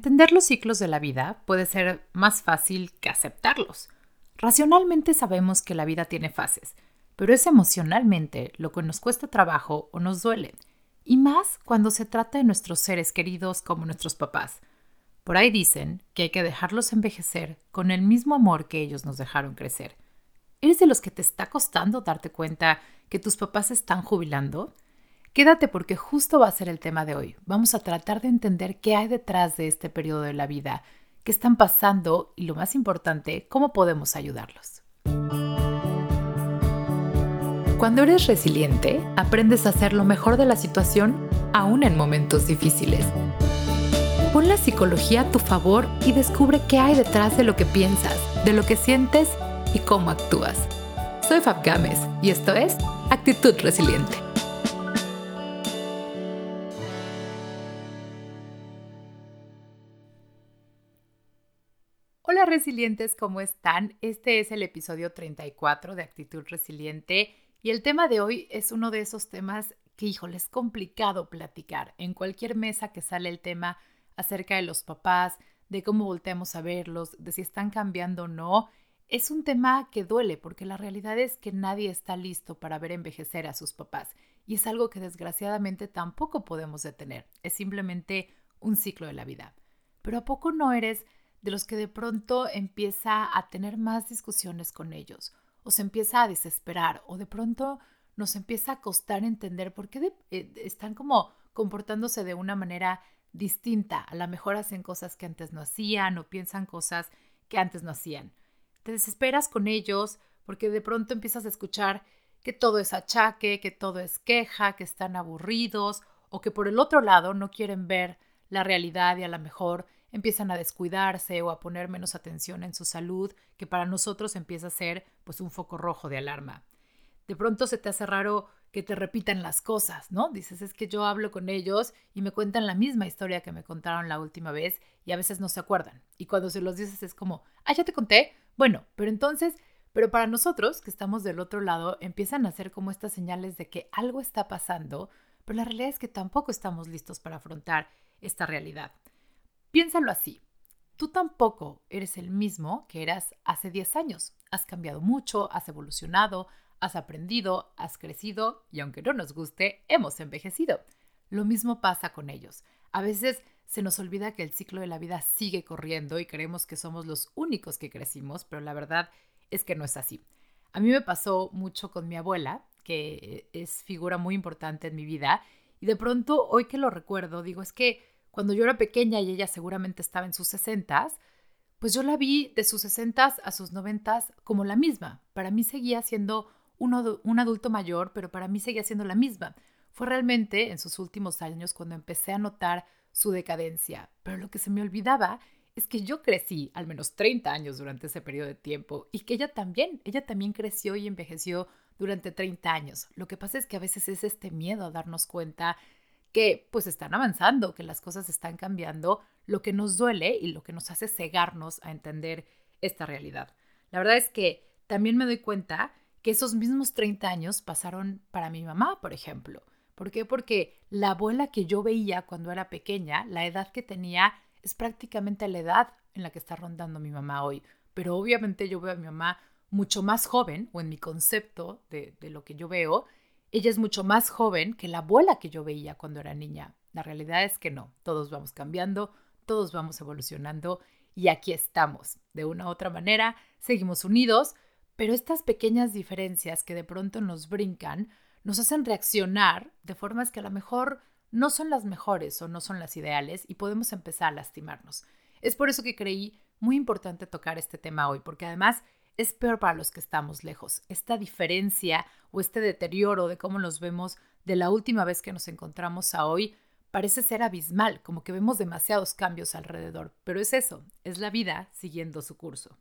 Entender los ciclos de la vida puede ser más fácil que aceptarlos. Racionalmente sabemos que la vida tiene fases, pero es emocionalmente lo que nos cuesta trabajo o nos duele, y más cuando se trata de nuestros seres queridos como nuestros papás. Por ahí dicen que hay que dejarlos envejecer con el mismo amor que ellos nos dejaron crecer. ¿Eres de los que te está costando darte cuenta que tus papás están jubilando? Quédate porque justo va a ser el tema de hoy. Vamos a tratar de entender qué hay detrás de este periodo de la vida, qué están pasando y lo más importante, cómo podemos ayudarlos. Cuando eres resiliente, aprendes a hacer lo mejor de la situación aún en momentos difíciles. Pon la psicología a tu favor y descubre qué hay detrás de lo que piensas, de lo que sientes y cómo actúas. Soy Fab Gámez y esto es Actitud Resiliente. Resilientes, ¿cómo están? Este es el episodio 34 de Actitud Resiliente y el tema de hoy es uno de esos temas que, híjole, es complicado platicar. En cualquier mesa que sale el tema acerca de los papás, de cómo volteamos a verlos, de si están cambiando o no, es un tema que duele porque la realidad es que nadie está listo para ver envejecer a sus papás y es algo que desgraciadamente tampoco podemos detener. Es simplemente un ciclo de la vida. Pero ¿a poco no eres de los que de pronto empieza a tener más discusiones con ellos, o se empieza a desesperar, o de pronto nos empieza a costar entender por qué eh, están como comportándose de una manera distinta. A lo mejor hacen cosas que antes no hacían o piensan cosas que antes no hacían. Te desesperas con ellos porque de pronto empiezas a escuchar que todo es achaque, que todo es queja, que están aburridos o que por el otro lado no quieren ver la realidad y a lo mejor empiezan a descuidarse o a poner menos atención en su salud, que para nosotros empieza a ser pues un foco rojo de alarma. De pronto se te hace raro que te repitan las cosas, ¿no? Dices, es que yo hablo con ellos y me cuentan la misma historia que me contaron la última vez y a veces no se acuerdan. Y cuando se los dices es como, ah, ya te conté. Bueno, pero entonces, pero para nosotros que estamos del otro lado, empiezan a ser como estas señales de que algo está pasando, pero la realidad es que tampoco estamos listos para afrontar esta realidad. Piénsalo así. Tú tampoco eres el mismo que eras hace 10 años. Has cambiado mucho, has evolucionado, has aprendido, has crecido y aunque no nos guste, hemos envejecido. Lo mismo pasa con ellos. A veces se nos olvida que el ciclo de la vida sigue corriendo y creemos que somos los únicos que crecimos, pero la verdad es que no es así. A mí me pasó mucho con mi abuela, que es figura muy importante en mi vida, y de pronto hoy que lo recuerdo, digo, es que cuando yo era pequeña y ella seguramente estaba en sus sesentas, pues yo la vi de sus sesentas a sus noventas como la misma. Para mí seguía siendo un adulto mayor, pero para mí seguía siendo la misma. Fue realmente en sus últimos años cuando empecé a notar su decadencia, pero lo que se me olvidaba es que yo crecí al menos 30 años durante ese periodo de tiempo y que ella también, ella también creció y envejeció durante 30 años. Lo que pasa es que a veces es este miedo a darnos cuenta que pues están avanzando, que las cosas están cambiando, lo que nos duele y lo que nos hace cegarnos a entender esta realidad. La verdad es que también me doy cuenta que esos mismos 30 años pasaron para mi mamá, por ejemplo. ¿Por qué? Porque la abuela que yo veía cuando era pequeña, la edad que tenía es prácticamente la edad en la que está rondando mi mamá hoy. Pero obviamente yo veo a mi mamá mucho más joven, o en mi concepto de, de lo que yo veo, ella es mucho más joven que la abuela que yo veía cuando era niña. La realidad es que no, todos vamos cambiando, todos vamos evolucionando y aquí estamos. De una u otra manera, seguimos unidos, pero estas pequeñas diferencias que de pronto nos brincan nos hacen reaccionar de formas que a lo mejor no son las mejores o no son las ideales y podemos empezar a lastimarnos. Es por eso que creí muy importante tocar este tema hoy, porque además es peor para los que estamos lejos. Esta diferencia o este deterioro de cómo nos vemos de la última vez que nos encontramos a hoy parece ser abismal, como que vemos demasiados cambios alrededor, pero es eso, es la vida siguiendo su curso.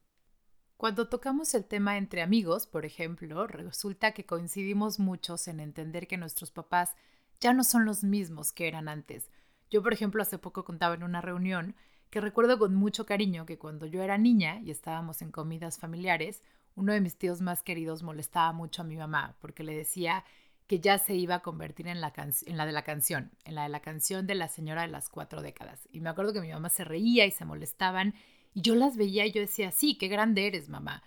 Cuando tocamos el tema entre amigos, por ejemplo, resulta que coincidimos muchos en entender que nuestros papás ya no son los mismos que eran antes. Yo, por ejemplo, hace poco contaba en una reunión que recuerdo con mucho cariño que cuando yo era niña y estábamos en comidas familiares, uno de mis tíos más queridos molestaba mucho a mi mamá porque le decía que ya se iba a convertir en la, en la de la canción, en la de la canción de la señora de las cuatro décadas. Y me acuerdo que mi mamá se reía y se molestaban y yo las veía y yo decía, sí, qué grande eres, mamá.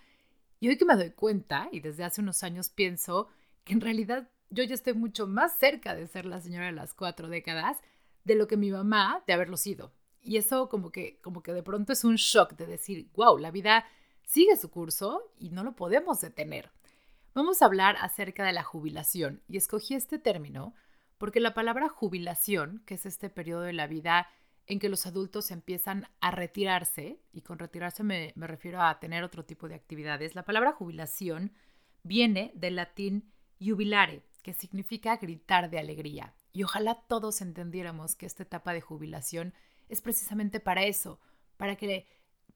Y hoy que me doy cuenta, y desde hace unos años pienso que en realidad yo ya estoy mucho más cerca de ser la señora de las cuatro décadas de lo que mi mamá de haberlo sido. Y eso como que, como que de pronto es un shock de decir, wow, la vida sigue su curso y no lo podemos detener. Vamos a hablar acerca de la jubilación y escogí este término porque la palabra jubilación, que es este periodo de la vida en que los adultos empiezan a retirarse, y con retirarse me, me refiero a tener otro tipo de actividades, la palabra jubilación viene del latín jubilare, que significa gritar de alegría. Y ojalá todos entendiéramos que esta etapa de jubilación es precisamente para eso, para que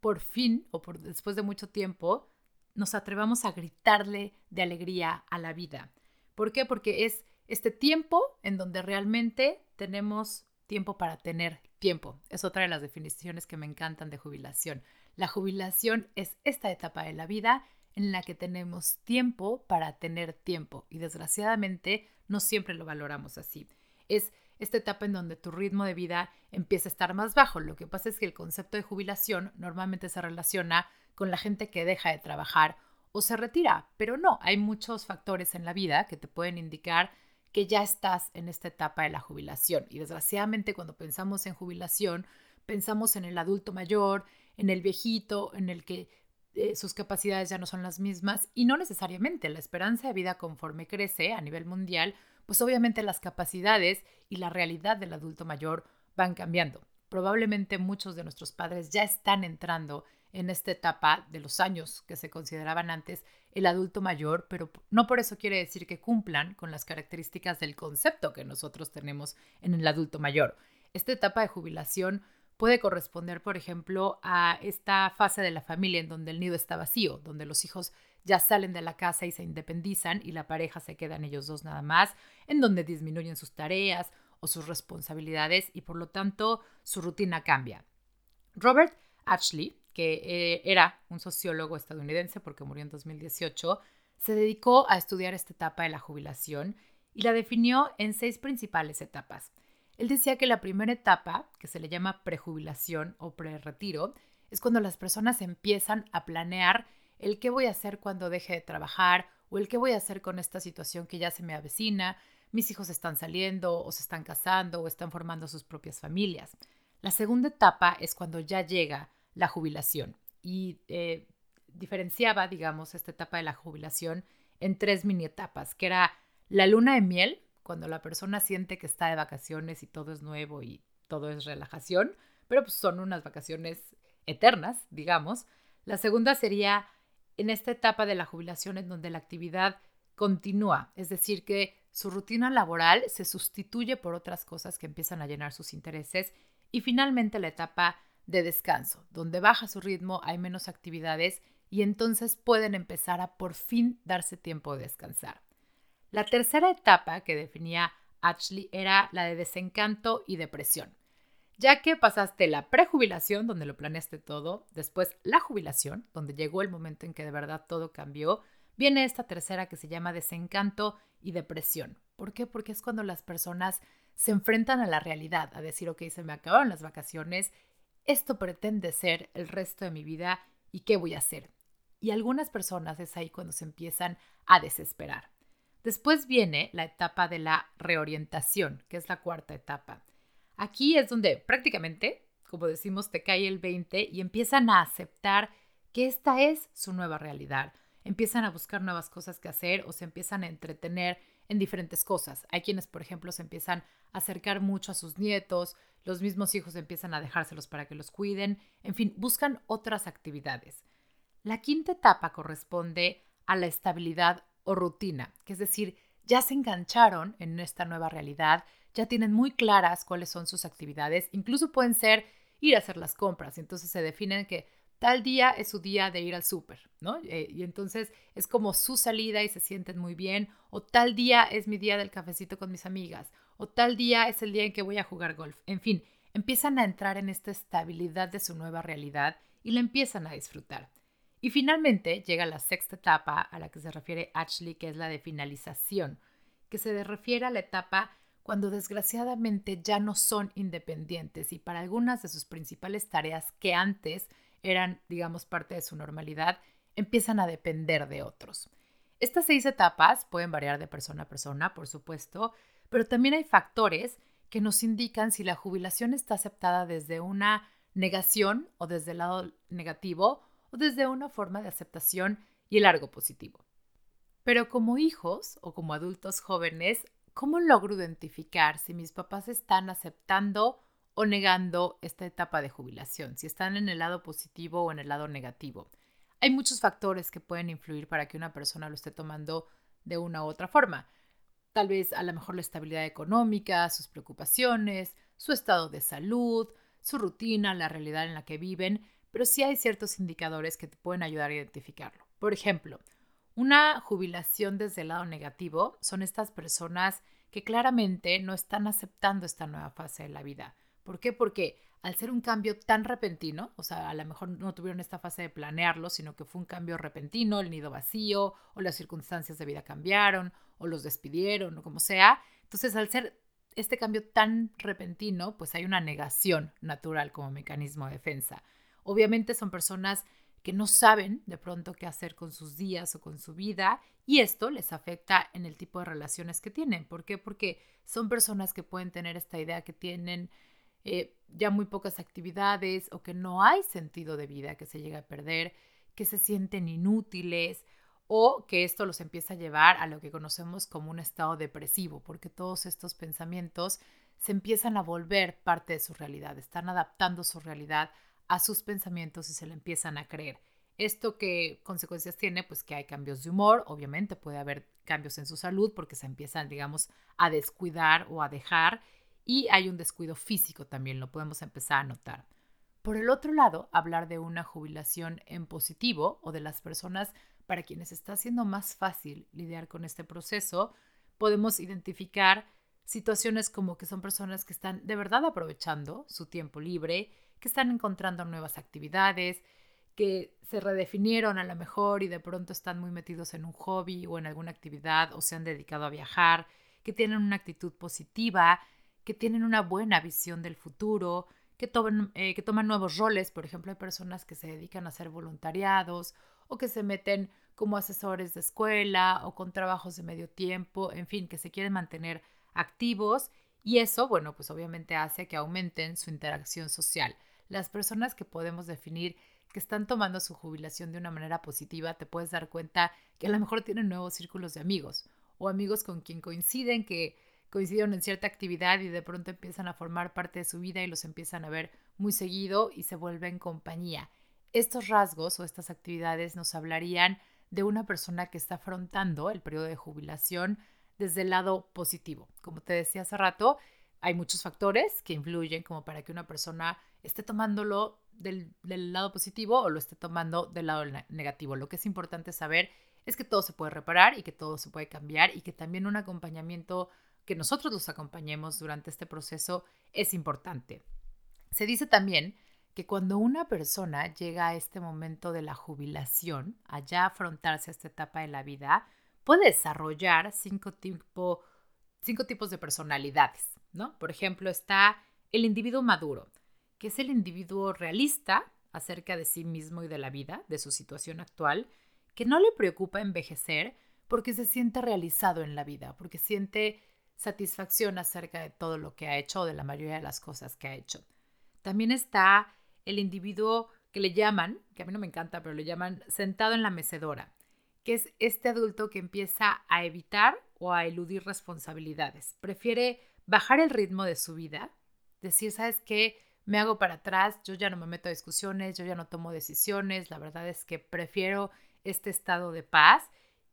por fin o después de mucho tiempo nos atrevamos a gritarle de alegría a la vida. ¿Por qué? Porque es este tiempo en donde realmente tenemos tiempo para tener tiempo. Es otra de las definiciones que me encantan de jubilación. La jubilación es esta etapa de la vida en la que tenemos tiempo para tener tiempo y desgraciadamente no siempre lo valoramos así. Es esta etapa en donde tu ritmo de vida empieza a estar más bajo. Lo que pasa es que el concepto de jubilación normalmente se relaciona con la gente que deja de trabajar o se retira, pero no, hay muchos factores en la vida que te pueden indicar que ya estás en esta etapa de la jubilación. Y desgraciadamente cuando pensamos en jubilación, pensamos en el adulto mayor, en el viejito, en el que eh, sus capacidades ya no son las mismas y no necesariamente la esperanza de vida conforme crece a nivel mundial, pues obviamente las capacidades y la realidad del adulto mayor van cambiando. Probablemente muchos de nuestros padres ya están entrando en esta etapa de los años que se consideraban antes el adulto mayor, pero no por eso quiere decir que cumplan con las características del concepto que nosotros tenemos en el adulto mayor. Esta etapa de jubilación puede corresponder, por ejemplo, a esta fase de la familia en donde el nido está vacío, donde los hijos ya salen de la casa y se independizan y la pareja se quedan ellos dos nada más, en donde disminuyen sus tareas o sus responsabilidades y por lo tanto su rutina cambia. Robert Ashley, que eh, era un sociólogo estadounidense porque murió en 2018, se dedicó a estudiar esta etapa de la jubilación y la definió en seis principales etapas. Él decía que la primera etapa, que se le llama prejubilación o preretiro, es cuando las personas empiezan a planear el qué voy a hacer cuando deje de trabajar o el qué voy a hacer con esta situación que ya se me avecina, mis hijos están saliendo o se están casando o están formando sus propias familias. La segunda etapa es cuando ya llega la jubilación y eh, diferenciaba, digamos, esta etapa de la jubilación en tres mini etapas, que era la luna de miel, cuando la persona siente que está de vacaciones y todo es nuevo y todo es relajación, pero pues son unas vacaciones eternas, digamos. La segunda sería en esta etapa de la jubilación en donde la actividad continúa, es decir, que su rutina laboral se sustituye por otras cosas que empiezan a llenar sus intereses. Y finalmente la etapa de descanso, donde baja su ritmo, hay menos actividades y entonces pueden empezar a por fin darse tiempo de descansar. La tercera etapa que definía Ashley era la de desencanto y depresión, ya que pasaste la prejubilación, donde lo planeaste todo, después la jubilación, donde llegó el momento en que de verdad todo cambió, viene esta tercera que se llama desencanto y depresión. ¿Por qué? Porque es cuando las personas se enfrentan a la realidad, a decir, ok, se me acabaron las vacaciones esto pretende ser el resto de mi vida y qué voy a hacer. Y algunas personas es ahí cuando se empiezan a desesperar. Después viene la etapa de la reorientación, que es la cuarta etapa. Aquí es donde prácticamente, como decimos, te cae el 20 y empiezan a aceptar que esta es su nueva realidad. Empiezan a buscar nuevas cosas que hacer o se empiezan a entretener en diferentes cosas. Hay quienes, por ejemplo, se empiezan a acercar mucho a sus nietos, los mismos hijos empiezan a dejárselos para que los cuiden, en fin, buscan otras actividades. La quinta etapa corresponde a la estabilidad o rutina, que es decir, ya se engancharon en esta nueva realidad, ya tienen muy claras cuáles son sus actividades, incluso pueden ser ir a hacer las compras, entonces se definen que tal día es su día de ir al súper, ¿no? Eh, y entonces es como su salida y se sienten muy bien, o tal día es mi día del cafecito con mis amigas, o tal día es el día en que voy a jugar golf. En fin, empiezan a entrar en esta estabilidad de su nueva realidad y la empiezan a disfrutar. Y finalmente llega la sexta etapa a la que se refiere Ashley, que es la de finalización. que se refiere a la etapa cuando desgraciadamente ya no son independientes y para algunas de sus principales tareas que antes eran, digamos, parte de su normalidad, empiezan a depender de otros. Estas seis etapas pueden variar de persona a persona, por supuesto, pero también hay factores que nos indican si la jubilación está aceptada desde una negación o desde el lado negativo desde una forma de aceptación y el algo positivo. Pero como hijos o como adultos jóvenes, ¿cómo logro identificar si mis papás están aceptando o negando esta etapa de jubilación? Si están en el lado positivo o en el lado negativo. Hay muchos factores que pueden influir para que una persona lo esté tomando de una u otra forma. Tal vez a lo mejor la estabilidad económica, sus preocupaciones, su estado de salud, su rutina, la realidad en la que viven, pero sí hay ciertos indicadores que te pueden ayudar a identificarlo. Por ejemplo, una jubilación desde el lado negativo son estas personas que claramente no están aceptando esta nueva fase de la vida. ¿Por qué? Porque al ser un cambio tan repentino, o sea, a lo mejor no tuvieron esta fase de planearlo, sino que fue un cambio repentino, el nido vacío, o las circunstancias de vida cambiaron, o los despidieron, o como sea. Entonces, al ser este cambio tan repentino, pues hay una negación natural como mecanismo de defensa. Obviamente son personas que no saben de pronto qué hacer con sus días o con su vida y esto les afecta en el tipo de relaciones que tienen. ¿Por qué? Porque son personas que pueden tener esta idea que tienen eh, ya muy pocas actividades o que no hay sentido de vida que se llega a perder, que se sienten inútiles o que esto los empieza a llevar a lo que conocemos como un estado depresivo, porque todos estos pensamientos se empiezan a volver parte de su realidad, están adaptando su realidad a sus pensamientos y se le empiezan a creer. ¿Esto qué consecuencias tiene? Pues que hay cambios de humor, obviamente puede haber cambios en su salud porque se empiezan, digamos, a descuidar o a dejar y hay un descuido físico también, lo podemos empezar a notar. Por el otro lado, hablar de una jubilación en positivo o de las personas para quienes está siendo más fácil lidiar con este proceso, podemos identificar situaciones como que son personas que están de verdad aprovechando su tiempo libre, que están encontrando nuevas actividades, que se redefinieron a lo mejor y de pronto están muy metidos en un hobby o en alguna actividad o se han dedicado a viajar, que tienen una actitud positiva, que tienen una buena visión del futuro, que toman, eh, que toman nuevos roles. Por ejemplo, hay personas que se dedican a hacer voluntariados o que se meten como asesores de escuela o con trabajos de medio tiempo, en fin, que se quieren mantener activos y eso, bueno, pues obviamente hace que aumenten su interacción social. Las personas que podemos definir que están tomando su jubilación de una manera positiva, te puedes dar cuenta que a lo mejor tienen nuevos círculos de amigos o amigos con quien coinciden, que coincidieron en cierta actividad y de pronto empiezan a formar parte de su vida y los empiezan a ver muy seguido y se vuelven compañía. Estos rasgos o estas actividades nos hablarían de una persona que está afrontando el periodo de jubilación desde el lado positivo. Como te decía hace rato, hay muchos factores que influyen como para que una persona esté tomándolo del, lado positivo o lo esté tomando del lado negativo. Lo que es importante saber es que todo se puede reparar y que todo se puede cambiar y que también un acompañamiento, que nosotros los acompañemos durante este proceso es importante. Se dice también que cuando una persona llega a este momento de la jubilación, allá afrontarse a esta etapa de la vida, puede desarrollar cinco, cinco tipos de personalidades, Por ejemplo, está el individuo maduro, que es el individuo realista acerca de sí mismo y de la vida, de su situación actual, que no le preocupa envejecer porque se siente realizado en la vida, porque siente satisfacción acerca de todo lo que ha hecho o de la mayoría de las cosas que ha hecho. También está el individuo que le llaman, que a mí no me encanta, pero le llaman sentado en la mecedora, que es este adulto que empieza a evitar o a eludir responsabilidades. Prefiere bajar el ritmo de su vida, decir, ¿sabes qué? Me hago para atrás, yo ya no me meto a discusiones, yo ya no tomo decisiones, la verdad es que prefiero este estado de paz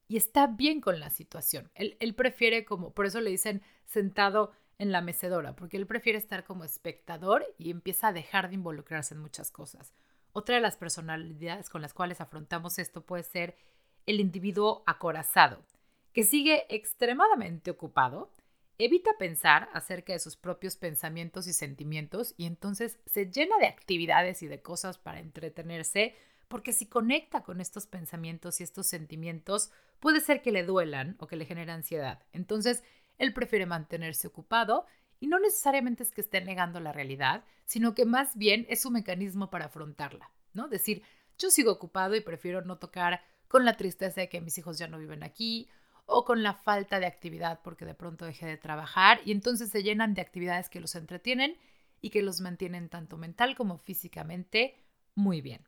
y está bien con la situación. Él, él prefiere como, por eso le dicen sentado en la mecedora, porque él prefiere estar como espectador y empieza a dejar de involucrarse en muchas cosas. Otra de las personalidades con las cuales afrontamos esto puede ser el individuo acorazado, que sigue extremadamente ocupado, evita pensar acerca de sus propios pensamientos y sentimientos y entonces se llena de actividades y de cosas para entretenerse porque si conecta con estos pensamientos y estos sentimientos, puede ser que le duelan o que le genere ansiedad. Entonces, él prefiere mantenerse ocupado y no necesariamente es que esté negando la realidad, sino que más bien es un mecanismo para afrontarla, ¿no? Decir, yo sigo ocupado y prefiero no tocar con la tristeza de que mis hijos ya no viven aquí o con la falta de actividad porque de pronto dejé de trabajar y entonces se llenan de actividades que los entretienen y que los mantienen tanto mental como físicamente muy bien.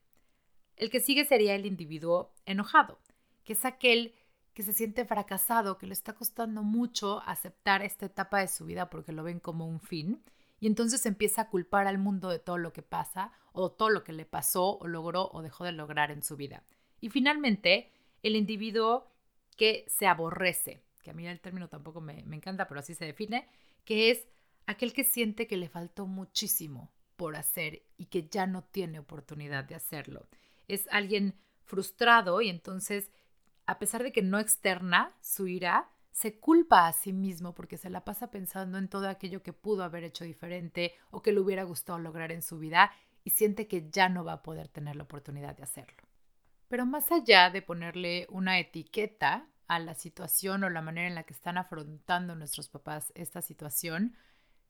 El que sigue sería el individuo enojado, que es aquel que se siente fracasado, que le está costando mucho aceptar esta etapa de su vida porque lo ven como un fin, y entonces empieza a culpar al mundo de todo lo que pasa, o todo lo que le pasó, o logró, o dejó de lograr en su vida. Y finalmente, el individuo que se aborrece, que a mí el término tampoco me, me encanta, pero así se define, que es aquel que siente que le faltó muchísimo por hacer y que ya no tiene oportunidad de hacerlo. Es alguien frustrado y entonces, a pesar de que no externa su ira, se culpa a sí mismo porque se la pasa pensando en todo aquello que pudo haber hecho diferente o que le hubiera gustado lograr en su vida y siente que ya no va a poder tener la oportunidad de hacerlo. Pero más allá de ponerle una etiqueta a la situación o la manera en la que están afrontando nuestros papás esta situación,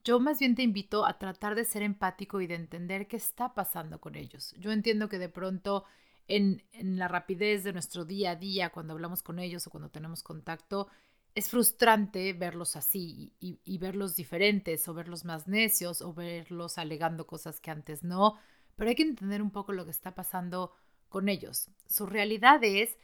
yo más bien te invito a tratar de ser empático y de entender qué está pasando con ellos. Yo entiendo que de pronto en, la rapidez de nuestro día a día, cuando hablamos con ellos o cuando tenemos contacto, es frustrante verlos así y, verlos diferentes o verlos más necios o verlos alegando cosas que antes no, pero hay que entender un poco lo que está pasando con ellos. Su realidad es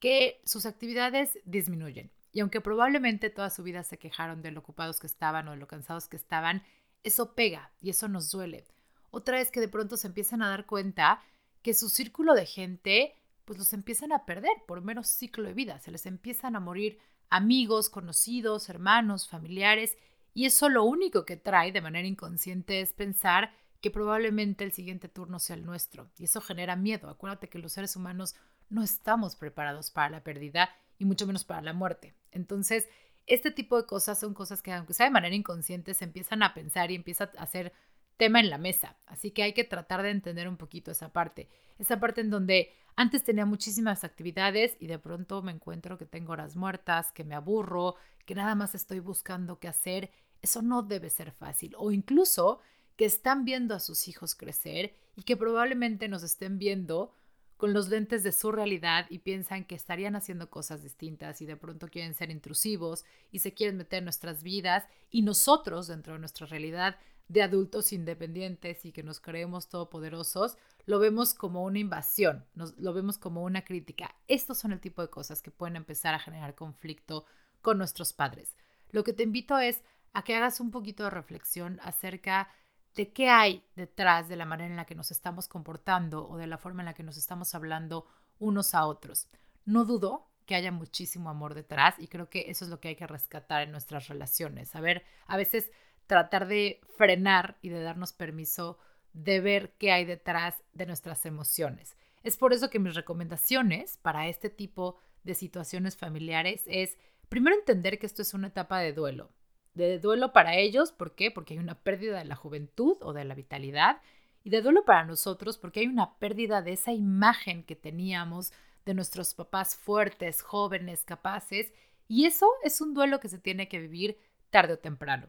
que sus actividades disminuyen. Y aunque probablemente toda su vida se quejaron de lo ocupados que estaban o de lo cansados que estaban, eso pega y eso nos duele. Otra es que de pronto se empiezan a dar cuenta que su círculo de gente pues los empiezan a perder por menos ciclo de vida, se les empiezan a morir amigos, conocidos, hermanos, familiares y eso lo único que trae de manera inconsciente es pensar que probablemente el siguiente turno sea el nuestro. Y eso genera miedo. Acuérdate que los seres humanos no estamos preparados para la pérdida y mucho menos para la muerte. Entonces, este tipo de cosas son cosas que, aunque sea de manera inconsciente, se empiezan a pensar y empieza a ser tema en la mesa. Así que hay que tratar de entender un poquito esa parte. Esa parte en donde antes tenía muchísimas actividades y de pronto me encuentro que tengo horas muertas, que me aburro, que nada más estoy buscando qué hacer. Eso no debe ser fácil. O incluso que están viendo a sus hijos crecer y que probablemente nos estén viendo con los lentes de su realidad y piensan que estarían haciendo cosas distintas y de pronto quieren ser intrusivos y se quieren meter en nuestras vidas y nosotros dentro de nuestra realidad de adultos independientes y que nos creemos todopoderosos, lo vemos como una invasión, nos, lo vemos como una crítica. Estos son el tipo de cosas que pueden empezar a generar conflicto con nuestros padres. Lo que te invito es a que hagas un poquito de reflexión acerca de qué hay detrás de la manera en la que nos estamos comportando o de la forma en la que nos estamos hablando unos a otros. No dudo que haya muchísimo amor detrás y creo que eso es lo que hay que rescatar en nuestras relaciones. A a veces tratar de frenar y de darnos permiso de ver qué hay detrás de nuestras emociones. Es por eso que mis recomendaciones para este tipo de situaciones familiares es primero entender que esto es una etapa de duelo de duelo para ellos, ¿por qué? Porque hay una pérdida de la juventud o de la vitalidad, y de duelo para nosotros porque hay una pérdida de esa imagen que teníamos de nuestros papás fuertes, jóvenes, capaces, y eso es un duelo que se tiene que vivir tarde o temprano.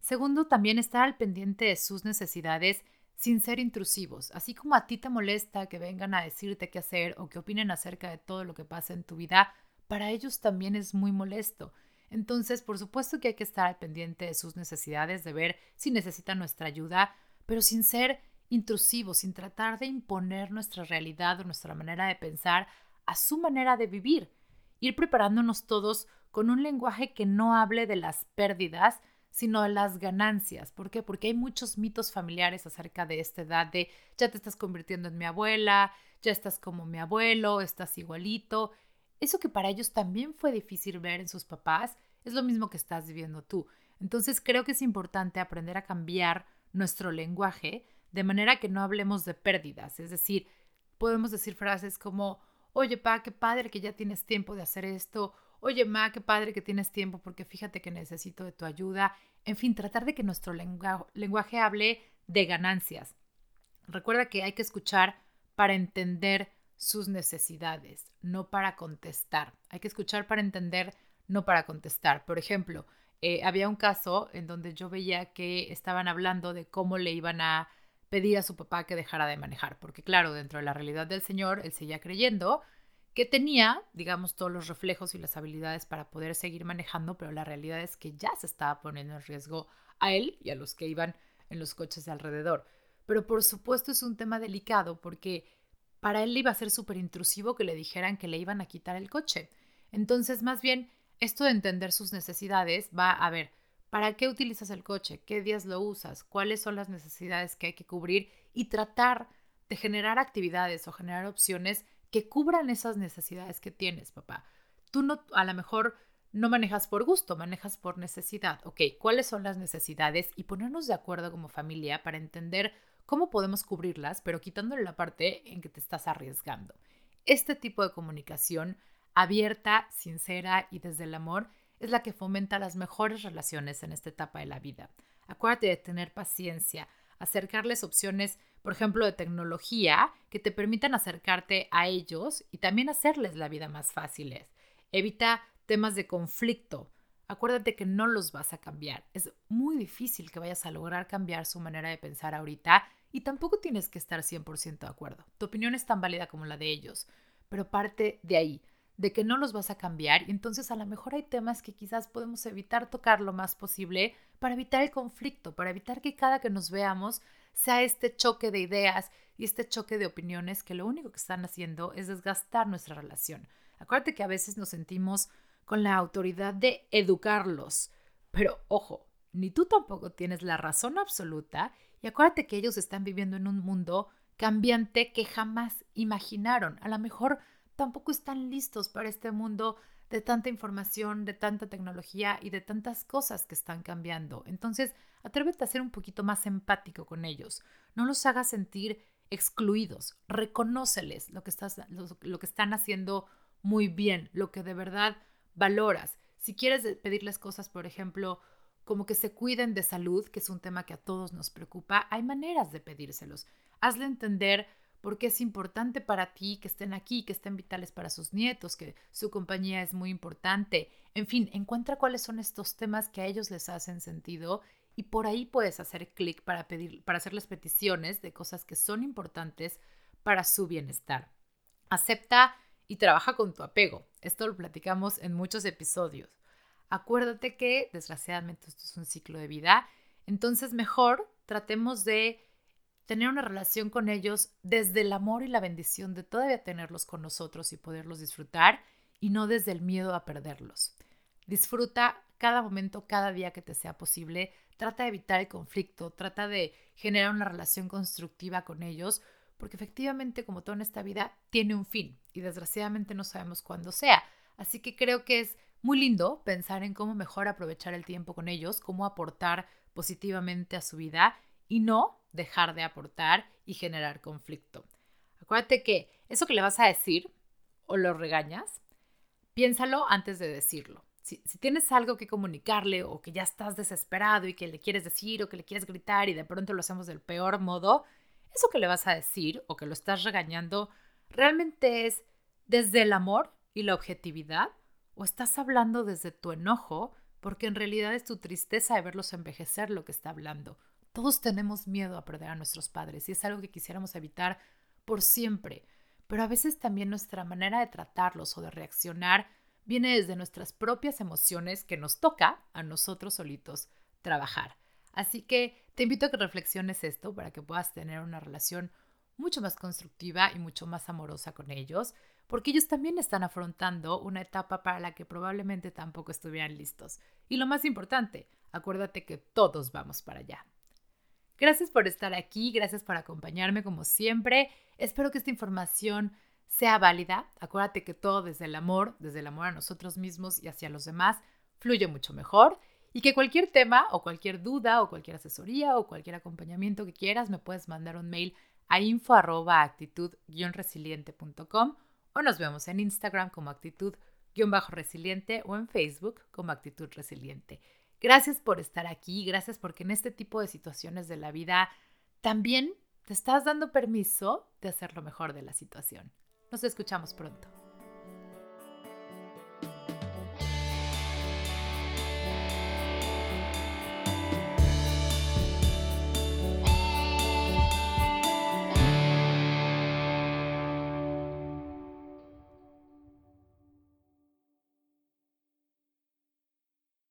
Segundo, también estar al pendiente de sus necesidades sin ser intrusivos. Así como a ti te molesta que vengan a decirte qué hacer o que opinen acerca de todo lo que pasa en tu vida, para ellos también es muy molesto. Entonces, por supuesto que hay que estar al pendiente de sus necesidades, de ver si necesitan nuestra ayuda, pero sin ser intrusivos, sin tratar de imponer nuestra realidad o nuestra manera de pensar a su manera de vivir. Ir preparándonos todos con un lenguaje que no hable de las pérdidas, sino de las ganancias. ¿Por qué? Porque hay muchos mitos familiares acerca de esta edad de ya te estás convirtiendo en mi abuela, ya estás como mi abuelo, estás igualito. Eso que para ellos también fue difícil ver en sus papás es lo mismo que estás viviendo tú. Entonces creo que es importante aprender a cambiar nuestro lenguaje de manera que no hablemos de pérdidas. Es decir, podemos decir frases como, oye, pa, qué padre que ya tienes tiempo de hacer esto. Oye, ma, qué padre que tienes tiempo porque fíjate que necesito de tu ayuda. En fin, tratar de que nuestro lenguaje hable de ganancias. Recuerda que hay que escuchar para entender sus necesidades, no para contestar. Hay que escuchar para entender, no para contestar. Por ejemplo, eh, había un caso en donde yo veía que estaban hablando de cómo le iban a pedir a su papá que dejara de manejar, porque claro, dentro de la realidad del señor, él seguía creyendo que tenía, digamos, todos los reflejos y las habilidades para poder seguir manejando, pero la realidad es que ya se estaba poniendo en riesgo a él y a los que iban en los coches de alrededor. Pero por supuesto es un tema delicado porque para él iba a ser súper intrusivo que le dijeran que le iban a quitar el coche. Entonces, más bien, esto de entender sus necesidades va a ver, ¿para qué utilizas el coche? ¿Qué días lo usas? ¿Cuáles son las necesidades que hay que cubrir? Y tratar de generar actividades o generar opciones que cubran esas necesidades que tienes, papá. Tú no, a lo mejor no manejas por gusto, manejas por necesidad. Ok, ¿cuáles son las necesidades? Y ponernos de acuerdo como familia para entender cómo podemos cubrirlas, pero quitándole la parte en que te estás arriesgando. Este tipo de comunicación abierta, sincera y desde el amor es la que fomenta las mejores relaciones en esta etapa de la vida. Acuérdate de tener paciencia, acercarles opciones, por ejemplo, de tecnología que te permitan acercarte a ellos y también hacerles la vida más fácil. Evita temas de conflicto. Acuérdate que no los vas a cambiar. Es muy difícil que vayas a lograr cambiar su manera de pensar ahorita y tampoco tienes que estar 100% de acuerdo. Tu opinión es tan válida como la de ellos, pero parte de ahí, de que no los vas a cambiar y entonces a lo mejor hay temas que quizás podemos evitar tocar lo más posible para evitar el conflicto, para evitar que cada que nos veamos sea este choque de ideas y este choque de opiniones que lo único que están haciendo es desgastar nuestra relación. Acuérdate que a veces nos sentimos con la autoridad de educarlos, pero ojo, ni tú tampoco tienes la razón absoluta y acuérdate que ellos están viviendo en un mundo cambiante que jamás imaginaron. A lo mejor tampoco están listos para este mundo de tanta información, de tanta tecnología y de tantas cosas que están cambiando. Entonces, atrévete a ser un poquito más empático con ellos. No los hagas sentir excluidos. Reconóceles lo que, lo, que están haciendo muy bien, lo que de verdad valoras. Si quieres pedirles cosas, por ejemplo, como que se cuiden de salud, que es un tema que a todos nos preocupa, hay maneras de pedírselos. Hazle entender porque es importante para ti que estén aquí, que estén vitales para sus nietos, que su compañía es muy importante. En fin, encuentra cuáles son estos temas que a ellos les hacen sentido y por ahí puedes hacer clic para pedir para hacerles peticiones de cosas que son importantes para su bienestar. Acepta y trabaja con tu apego. Esto lo platicamos en muchos episodios. Acuérdate que desgraciadamente esto es un ciclo de vida, entonces mejor tratemos de tener una relación con ellos desde el amor y la bendición de todavía tenerlos con nosotros y poderlos disfrutar y no desde el miedo a perderlos. Disfruta cada momento, cada día que te sea posible. Trata de evitar el conflicto, trata de generar una relación constructiva con ellos, porque efectivamente, como todo en esta vida, tiene un fin y desgraciadamente no sabemos cuándo sea. Así que creo que es muy lindo pensar en cómo mejor aprovechar el tiempo con ellos, cómo aportar positivamente a su vida y no dejar de aportar y generar conflicto. Acuérdate que eso que le vas a decir o lo regañas, piénsalo antes de decirlo. Si, tienes algo que comunicarle o que ya estás desesperado y que le quieres decir o que le quieres gritar y de pronto lo hacemos del peor modo, eso que le vas a decir o que lo estás regañando realmente es desde el amor y la objetividad o estás hablando desde tu enojo porque en realidad es tu tristeza de verlos envejecer lo que está hablando. Todos tenemos miedo a perder a nuestros padres y es algo que quisiéramos evitar por siempre, pero a veces también nuestra manera de tratarlos o de reaccionar viene desde nuestras propias emociones que nos toca a nosotros solitos trabajar. Así que te invito a que reflexiones esto para que puedas tener una relación mucho más constructiva y mucho más amorosa con ellos, porque ellos también están afrontando una etapa para la que probablemente tampoco estuvieran listos. Y lo más importante, acuérdate que todos vamos para allá. Gracias por estar aquí, gracias por acompañarme como siempre. Espero que esta información sea válida. Acuérdate que todo desde el amor, desde el amor a nosotros mismos y hacia los demás, fluye mucho mejor. Y que cualquier tema o cualquier duda o cualquier asesoría o cualquier acompañamiento que quieras, me puedes mandar un mail a info-actitud-resiliente.com o nos vemos en Instagram como actitud-resiliente o en Facebook como actitud resiliente. Gracias por estar aquí, gracias porque en este tipo de situaciones de la vida también te estás dando permiso de hacer lo mejor de la situación. Nos escuchamos pronto.